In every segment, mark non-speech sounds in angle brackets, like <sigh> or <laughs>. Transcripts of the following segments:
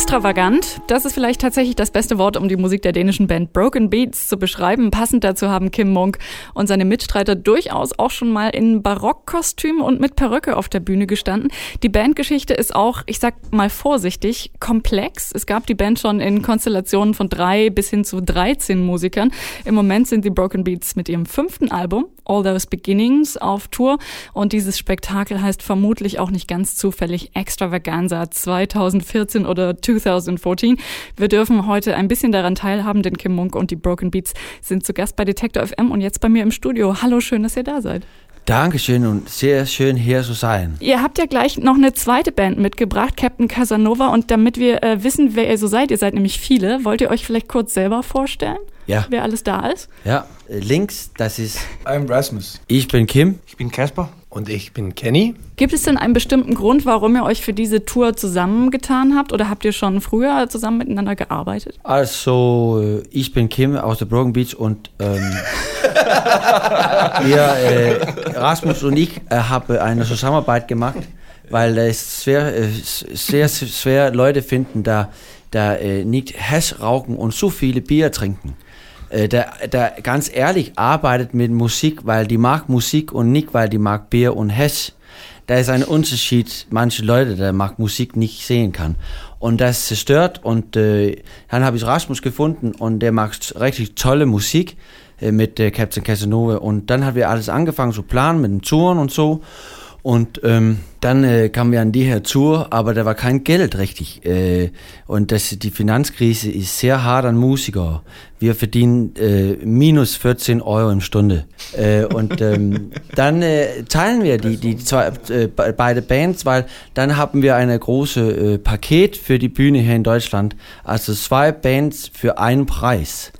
Extravagant, das ist vielleicht tatsächlich das beste Wort, um die Musik der dänischen Band Broken Beats zu beschreiben. Passend dazu haben Kim Monk und seine Mitstreiter durchaus auch schon mal in Barockkostüm und mit Perücke auf der Bühne gestanden. Die Bandgeschichte ist auch, ich sag mal vorsichtig, komplex. Es gab die Band schon in Konstellationen von drei bis hin zu 13 Musikern. Im Moment sind die Broken Beats mit ihrem fünften Album, All Those Beginnings, auf Tour und dieses Spektakel heißt vermutlich auch nicht ganz zufällig Extravaganza 2014 oder 2014. Wir dürfen heute ein bisschen daran teilhaben, denn Kim Munk und die Broken Beats sind zu Gast bei Detector FM und jetzt bei mir im Studio. Hallo, schön, dass ihr da seid. Dankeschön und sehr schön hier zu sein. Ihr habt ja gleich noch eine zweite Band mitgebracht, Captain Casanova. Und damit wir äh, wissen, wer ihr so seid, ihr seid nämlich viele, wollt ihr euch vielleicht kurz selber vorstellen? Ja. Wer alles da ist? Ja, links, das ist. I'm Rasmus. Ich bin Kim. Ich bin Casper. Und ich bin Kenny. Gibt es denn einen bestimmten Grund, warum ihr euch für diese Tour zusammengetan habt? Oder habt ihr schon früher zusammen miteinander gearbeitet? Also, äh, ich bin Kim aus der Broken Beach und ähm, <laughs> wir, äh, Rasmus und ich äh, haben eine Zusammenarbeit gemacht, weil es schwer, äh, sehr schwer Leute finden, da, da äh, nicht Hash rauchen und so viele Bier trinken. Äh, der, der ganz ehrlich arbeitet mit Musik, weil die mag Musik und nicht, weil die mag Bier und Hash. Da ist ein Unterschied, manche Leute, der mag Musik nicht sehen kann. Und das zerstört und äh, dann habe ich Rasmus gefunden und der macht richtig tolle Musik äh, mit äh, Captain Casanova und dann haben wir alles angefangen zu planen mit den Touren und so und ähm, dann äh, kamen wir an die her zu, aber da war kein Geld richtig. Äh, und das, die Finanzkrise ist sehr hart an Musiker. Wir verdienen äh, minus 14 Euro im Stunde. Äh, und ähm, <laughs> dann äh, teilen wir die, die zwei, äh, beide Bands, weil dann haben wir eine große äh, Paket für die Bühne hier in Deutschland. Also zwei Bands für einen Preis.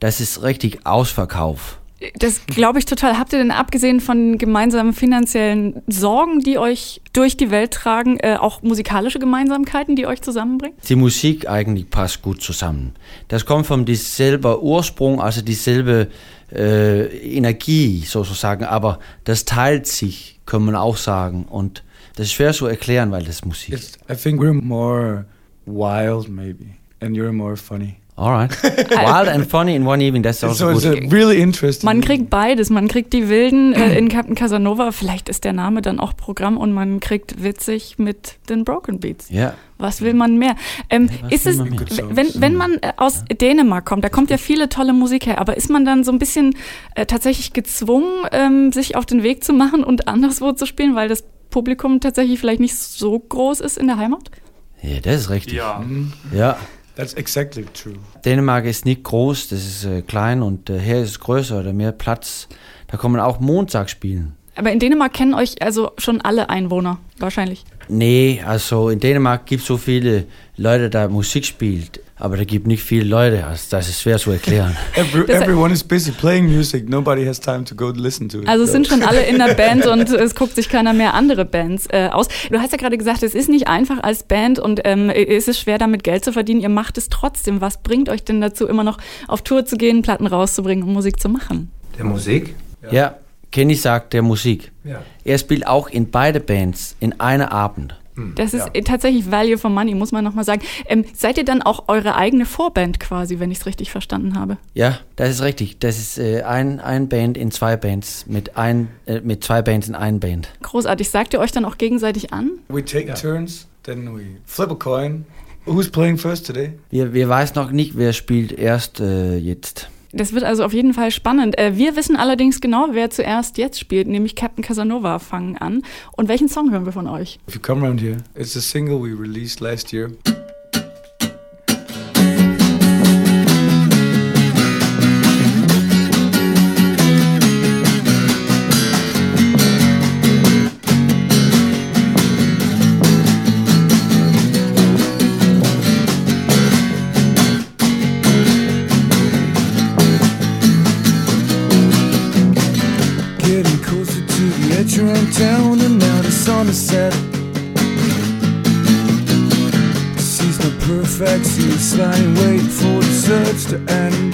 Das ist richtig Ausverkauf. Das glaube ich total. Habt ihr denn abgesehen von gemeinsamen finanziellen Sorgen, die euch durch die Welt tragen, äh, auch musikalische Gemeinsamkeiten, die euch zusammenbringen? Die Musik eigentlich passt gut zusammen. Das kommt von dieselbe Ursprung, also dieselbe äh, Energie sozusagen, aber das teilt sich, kann man auch sagen. Und das ist schwer zu erklären, weil das Musik ist. I think we're more wild maybe and you're more funny. Alright. <laughs> Wild and funny in one evening, that's also so good. really interesting. Man kriegt beides. Man kriegt die Wilden äh, in Captain Casanova. Vielleicht ist der Name dann auch Programm und man kriegt witzig mit den Broken Beats. Ja. Was will man mehr? Ähm, was ist es, mehr? wenn, wenn man äh, aus Dänemark kommt, da kommt ja viele tolle Musik her, aber ist man dann so ein bisschen äh, tatsächlich gezwungen, ähm, sich auf den Weg zu machen und anderswo zu spielen, weil das Publikum tatsächlich vielleicht nicht so groß ist in der Heimat? Ja, das ist richtig. Ja. Ja. That's exactly true. Dänemark ist nicht groß, das ist äh, klein und äh, hier ist es größer oder mehr Platz. Da kann man auch Montag spielen. Aber in Dänemark kennen euch also schon alle Einwohner, wahrscheinlich. Nee, also in Dänemark gibt es so viele Leute, da Musik spielt, aber da gibt nicht viele Leute, also das ist schwer zu erklären. <laughs> Every, everyone is busy playing music. Nobody has time to go listen to it. Also es sind schon alle in der <laughs> Band und es guckt sich keiner mehr andere Bands äh, aus. Du hast ja gerade gesagt, es ist nicht einfach als Band und ähm, es ist schwer damit Geld zu verdienen. Ihr macht es trotzdem. Was bringt euch denn dazu, immer noch auf Tour zu gehen, Platten rauszubringen und Musik zu machen? Der Musik? Ja, Kenny sagt der Musik. Ja. Er spielt auch in beide Bands in einer Abend. Das ist äh, tatsächlich Value for Money, muss man nochmal sagen. Ähm, seid ihr dann auch eure eigene Vorband quasi, wenn ich es richtig verstanden habe? Ja, das ist richtig. Das ist äh, ein, ein Band in zwei Bands, mit, ein, äh, mit zwei Bands in einer Band. Großartig. Sagt ihr euch dann auch gegenseitig an? we take turns, then we flip a coin. Who's playing first today? Wir, wir weiß noch nicht, wer spielt erst äh, jetzt. Das wird also auf jeden Fall spannend. Äh, wir wissen allerdings genau, wer zuerst jetzt spielt, nämlich Captain Casanova fangen an. Und welchen Song hören wir von euch? If you come around here, it's a single we released last year. The set. Sees no perfect, sees lying, wait for the search to end.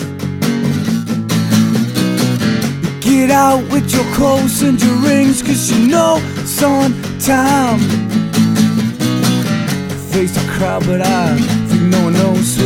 Get out with your clothes and your rings, cause you know it's on time. Face the crowd, but I think no one knows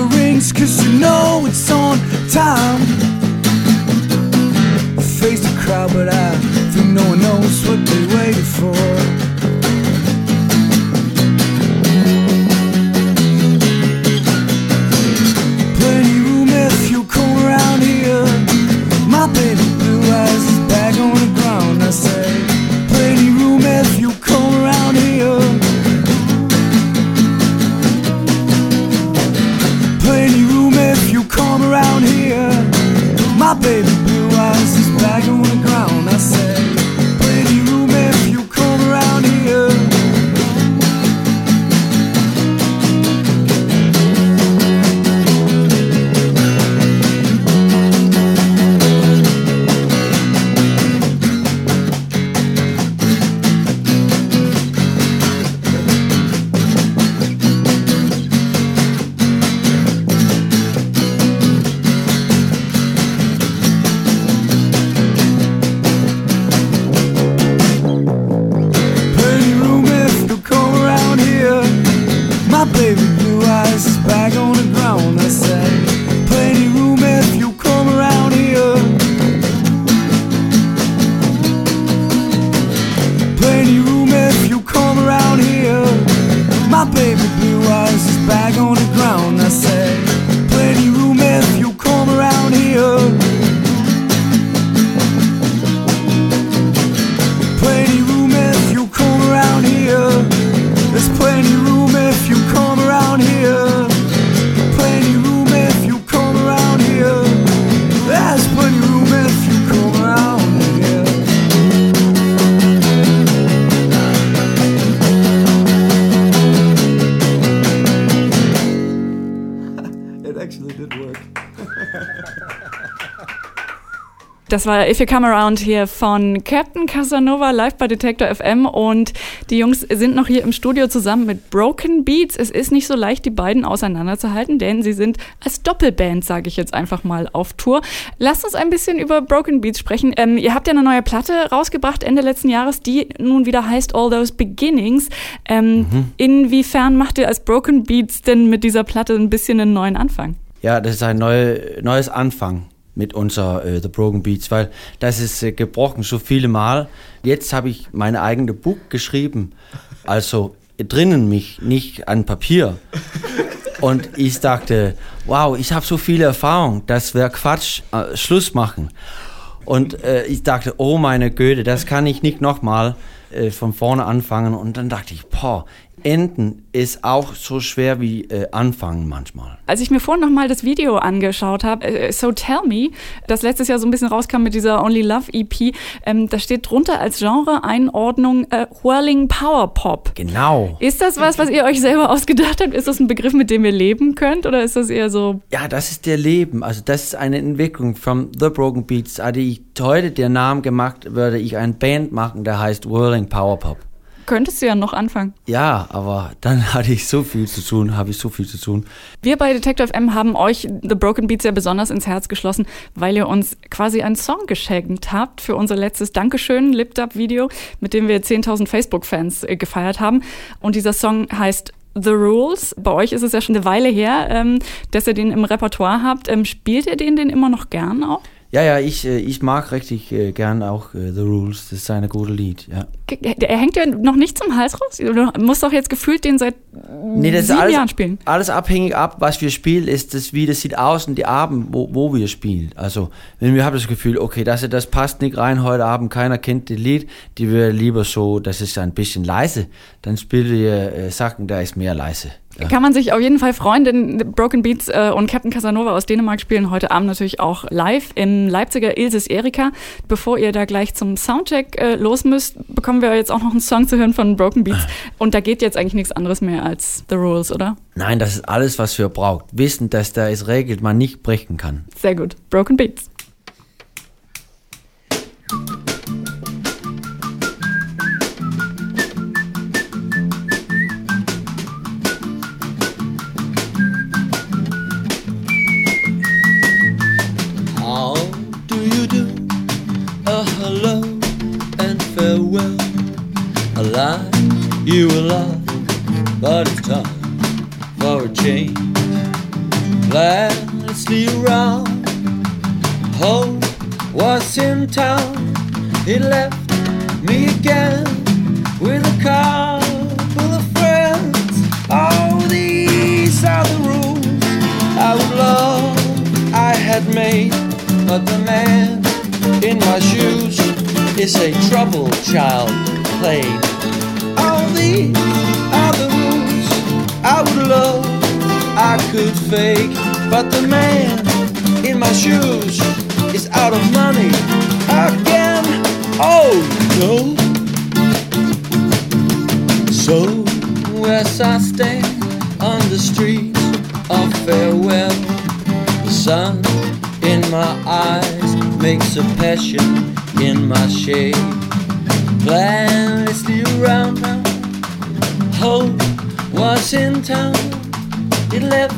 your rings, cause you know it's on time. Face the crowd, but I think no one knows what they waited for. Around here. My baby blue eyes is back on the ground. Baby blue eyes is back on the ground. I say, Das war If You Come Around hier von Captain Casanova live bei Detector FM und die Jungs sind noch hier im Studio zusammen mit Broken Beats. Es ist nicht so leicht, die beiden auseinanderzuhalten, denn sie sind als Doppelband, sage ich jetzt einfach mal, auf Tour. Lasst uns ein bisschen über Broken Beats sprechen. Ähm, ihr habt ja eine neue Platte rausgebracht Ende letzten Jahres, die nun wieder heißt All Those Beginnings. Ähm, Inwiefern macht ihr als Broken Beats denn mit dieser Platte ein bisschen einen neuen Anfang? Ja, das ist ein neu, neues Anfang mit unser äh, The Broken Beats, weil das ist äh, gebrochen so viele Mal. Jetzt habe ich meine eigene Buch geschrieben, also drinnen mich, nicht an Papier. Und ich dachte, wow, ich habe so viele Erfahrung, das wäre Quatsch, äh, Schluss machen. Und äh, ich dachte, oh meine Güte, das kann ich nicht nochmal äh, von vorne anfangen. Und dann dachte ich, boah, Enden ist auch so schwer wie äh, Anfangen manchmal. Als ich mir vorhin nochmal das Video angeschaut habe, äh, So Tell Me, das letztes Jahr so ein bisschen rauskam mit dieser Only Love EP, ähm, da steht drunter als Genre-Einordnung äh, Whirling Power Pop. Genau. Ist das was, was ihr euch selber ausgedacht habt? Ist das ein Begriff, mit dem ihr leben könnt? Oder ist das eher so, Ja, das ist der Leben. Also das ist eine Entwicklung von The Broken Beats. Hätte ich heute den Namen gemacht, würde ich eine Band machen, der heißt Whirling Power Pop. Könntest du ja noch anfangen? Ja, aber dann <laughs> hatte ich so viel zu tun, habe ich so viel zu tun. Wir bei Detective FM haben euch The Broken Beats ja besonders ins Herz geschlossen, weil ihr uns quasi einen Song geschenkt habt für unser letztes Dankeschön Lipped Up Video, mit dem wir 10.000 Facebook-Fans äh, gefeiert haben. Und dieser Song heißt The Rules. Bei euch ist es ja schon eine Weile her, ähm, dass ihr den im Repertoire habt. Ähm, spielt ihr den denn immer noch gern auch? Ja, ja, ich, äh, ich mag richtig äh, gern auch The Rules. Das ist ein gutes Lied, ja. Er hängt ja noch nicht zum Hals raus. Du musst doch jetzt gefühlt den seit Nee, sieben alles, Jahren spielen. alles abhängig ab, was wir spielen, ist das, wie das sieht aus und die Abend, wo, wo wir spielen. Also, wenn wir haben das Gefühl, okay, das, das passt nicht rein heute Abend, keiner kennt das Lied, die wir lieber so, das ist ein bisschen leise, dann spielen wir äh, Sachen, da ist mehr leise. Ja. Kann man sich auf jeden Fall freuen, denn Broken Beats äh, und Captain Casanova aus Dänemark spielen heute Abend natürlich auch live im Leipziger Ilses Erika. Bevor ihr da gleich zum Soundcheck äh, los müsst, bekommen wir jetzt auch noch einen Song zu hören von Broken Beats. Und da geht jetzt eigentlich nichts anderes mehr als The Rules, oder? Nein, das ist alles, was wir braucht. Wissen, dass da es regelt, man nicht brechen kann. Sehr gut. Broken Beats. But the man in my shoes is a troubled child played. All these are the rules I would love I could fake, but the man in my shoes is out of money again. Oh no. So as I stand on the streets of farewell, the sun my eyes makes a passion in my shade. Planlessly around now, hope was in town. It left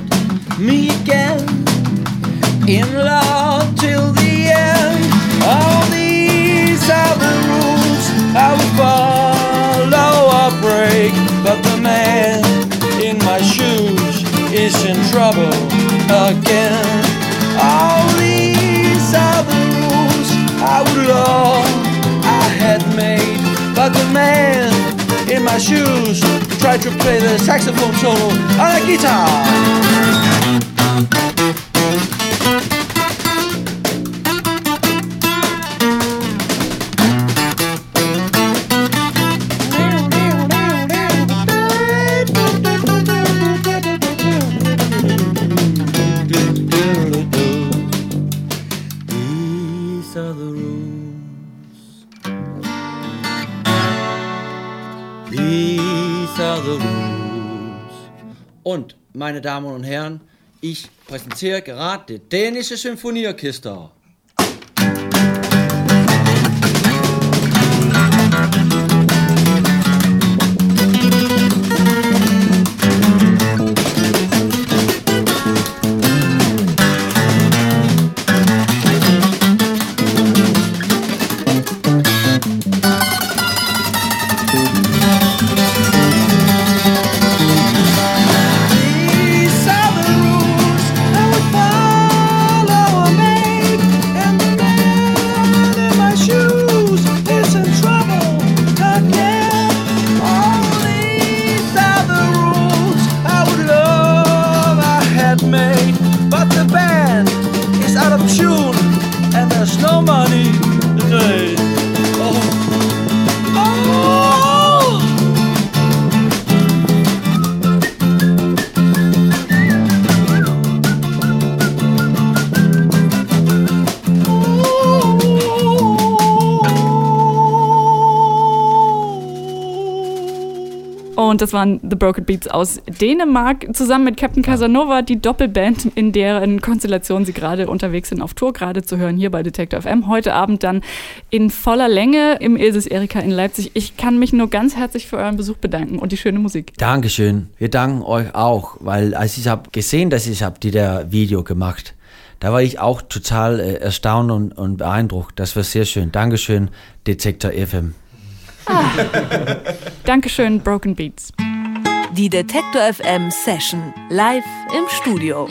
me again in love till the end. All these are the rules I would follow or break, but the man in my shoes is in trouble again. But the man in my shoes tried to play the saxophone solo on a guitar. Meine Damen und Herren, ich präsentiere gerade das dänische Symphonieorchester. Und das waren The Broken Beats aus Dänemark, zusammen mit Captain Casanova, die Doppelband, in deren Konstellation sie gerade unterwegs sind, auf Tour gerade zu hören, hier bei Detector FM. Heute Abend dann in voller Länge im Ilses Erika in Leipzig. Ich kann mich nur ganz herzlich für euren Besuch bedanken und die schöne Musik. Dankeschön. Wir danken euch auch, weil als ich habe gesehen, dass ich habe die der Video gemacht, da war ich auch total äh, erstaunt und, und beeindruckt. Das war sehr schön. Dankeschön, Detektor FM. Dankeschön, Broken Beats. Die Detektor FM Session live im Studio.